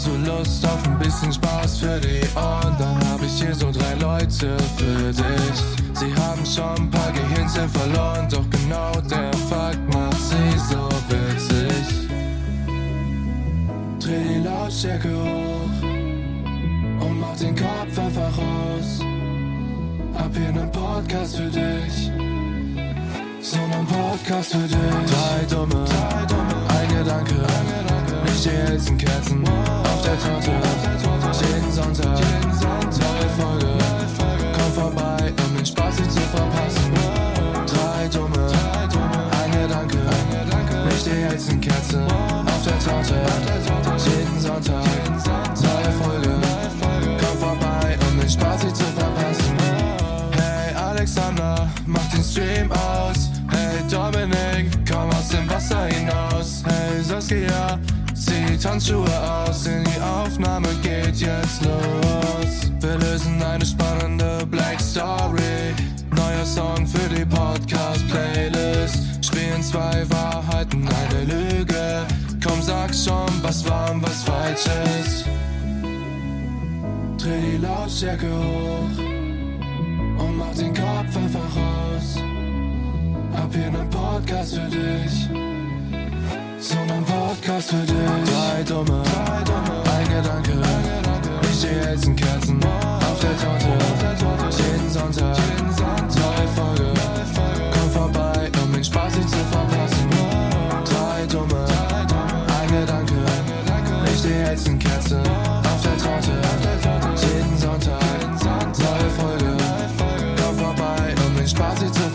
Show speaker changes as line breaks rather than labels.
Hast du Lust auf ein bisschen Spaß für die Ohren? Dann hab ich hier so drei Leute für dich. Sie haben schon ein paar Gehirnzellen verloren, doch genau der Fakt macht sie so witzig. Dreh die Lautstärke hoch und mach den Kopf einfach raus. Hab hier nen Podcast für dich. So nen Podcast für dich. Drei dumme, drei dumme, ein Gedanke, ein Gedanke. nicht die hellsten Kerzen auf der Torte. Jeden Sonntag, neue Folge. Komm vorbei, um den Spaß nicht zu verpassen. Drei dumme, ein Gedanke, nicht die Kerzen auf der Torte. Jeden Sonntag, neue Folge. Komm vorbei, um den Spaß nicht zu verpassen. Hey Alexander, mach den Stream aus. Hey Dominik, komm aus dem Wasser hinaus. Hey Saskia, zieh Tanzschuhe aus, denn die Aufnahme geht jetzt los. Wir lösen eine spannende Black Story. Neuer Song für die Podcast-Playlist. Spielen zwei Wahrheiten, eine Lüge. Komm, sag schon, was wahr und was falsch ist. Dreh die Lautstärke hoch und mach den Kopf einfach raus. Hab hier nen Podcast für dich. Podcast für dich. Drei Dumme, Drei Dumme. Ein, Gedanke. ein Gedanke. Ich stehe in Kerzen auf der Torte. Jeden Sonntag, Jeden Sonntag. Neue, Folge. neue Folge. Komm vorbei, um den Spaß nicht zu verpassen. Drei Dumme, Drei Dumme. Ein, Gedanke. ein Gedanke. Ich stehe in Kerzen auf der Torte. Jeden Sonntag, Jeden Sonntag. neue Folge. Komm vorbei, um den Spaß nicht zu verpassen.